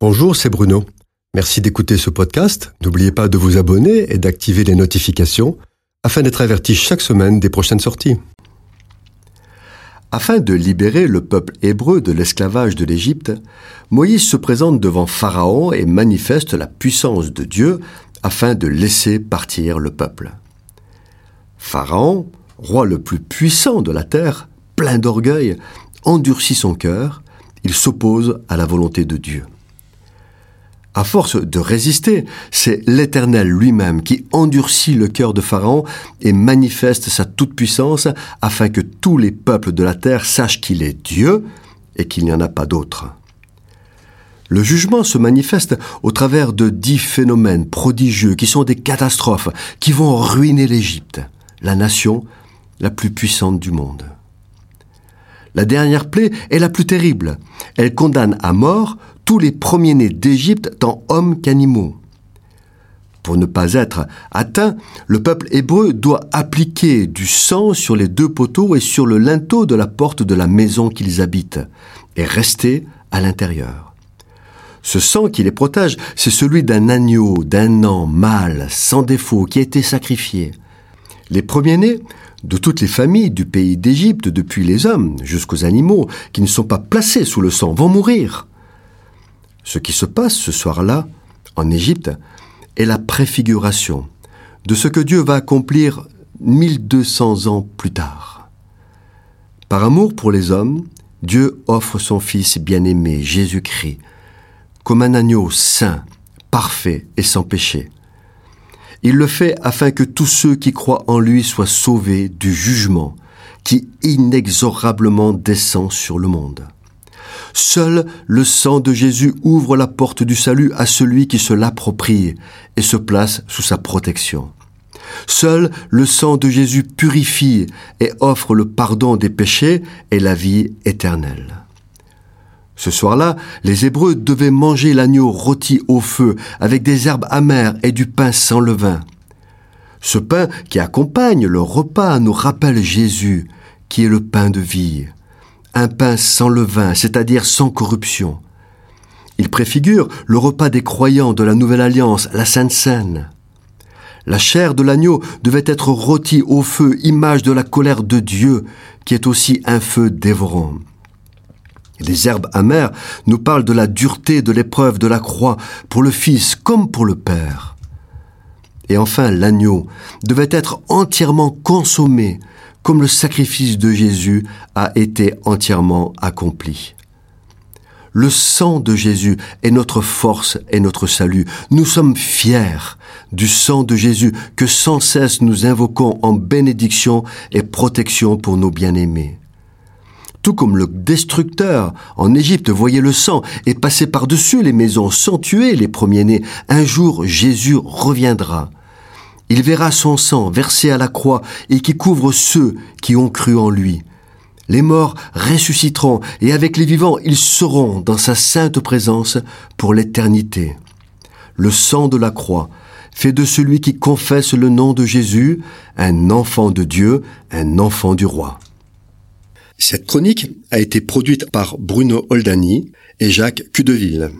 Bonjour, c'est Bruno. Merci d'écouter ce podcast. N'oubliez pas de vous abonner et d'activer les notifications afin d'être averti chaque semaine des prochaines sorties. Afin de libérer le peuple hébreu de l'esclavage de l'Égypte, Moïse se présente devant Pharaon et manifeste la puissance de Dieu afin de laisser partir le peuple. Pharaon, roi le plus puissant de la terre, plein d'orgueil, endurcit son cœur, il s'oppose à la volonté de Dieu. À force de résister, c'est l'Éternel lui-même qui endurcit le cœur de Pharaon et manifeste sa toute-puissance afin que tous les peuples de la terre sachent qu'il est Dieu et qu'il n'y en a pas d'autre. Le jugement se manifeste au travers de dix phénomènes prodigieux qui sont des catastrophes qui vont ruiner l'Égypte, la nation la plus puissante du monde. La dernière plaie est la plus terrible. Elle condamne à mort tous les premiers-nés d'Égypte, tant hommes qu'animaux. Pour ne pas être atteint, le peuple hébreu doit appliquer du sang sur les deux poteaux et sur le linteau de la porte de la maison qu'ils habitent, et rester à l'intérieur. Ce sang qui les protège, c'est celui d'un agneau, d'un an mâle, sans défaut, qui a été sacrifié. Les premiers-nés de toutes les familles du pays d'Égypte, depuis les hommes jusqu'aux animaux, qui ne sont pas placés sous le sang, vont mourir. Ce qui se passe ce soir-là, en Égypte, est la préfiguration de ce que Dieu va accomplir 1200 ans plus tard. Par amour pour les hommes, Dieu offre son Fils bien-aimé, Jésus-Christ, comme un agneau saint, parfait et sans péché. Il le fait afin que tous ceux qui croient en lui soient sauvés du jugement qui inexorablement descend sur le monde. Seul le sang de Jésus ouvre la porte du salut à celui qui se l'approprie et se place sous sa protection. Seul le sang de Jésus purifie et offre le pardon des péchés et la vie éternelle. Ce soir-là, les Hébreux devaient manger l'agneau rôti au feu avec des herbes amères et du pain sans levain. Ce pain qui accompagne le repas nous rappelle Jésus, qui est le pain de vie un pain sans levain, c'est-à-dire sans corruption. Il préfigure le repas des croyants de la Nouvelle Alliance, la Sainte Seine. La chair de l'agneau devait être rôtie au feu, image de la colère de Dieu, qui est aussi un feu dévorant. Les herbes amères nous parlent de la dureté de l'épreuve de la croix pour le Fils comme pour le Père. Et enfin, l'agneau devait être entièrement consommé comme le sacrifice de Jésus a été entièrement accompli. Le sang de Jésus est notre force et notre salut. Nous sommes fiers du sang de Jésus que sans cesse nous invoquons en bénédiction et protection pour nos bien-aimés. Tout comme le destructeur en Égypte voyait le sang et passait par-dessus les maisons sans tuer les premiers-nés, un jour Jésus reviendra il verra son sang versé à la croix et qui couvre ceux qui ont cru en lui. Les morts ressusciteront et avec les vivants ils seront dans sa sainte présence pour l'éternité. Le sang de la croix fait de celui qui confesse le nom de Jésus un enfant de Dieu, un enfant du roi. Cette chronique a été produite par Bruno Oldani et Jacques Cudeville.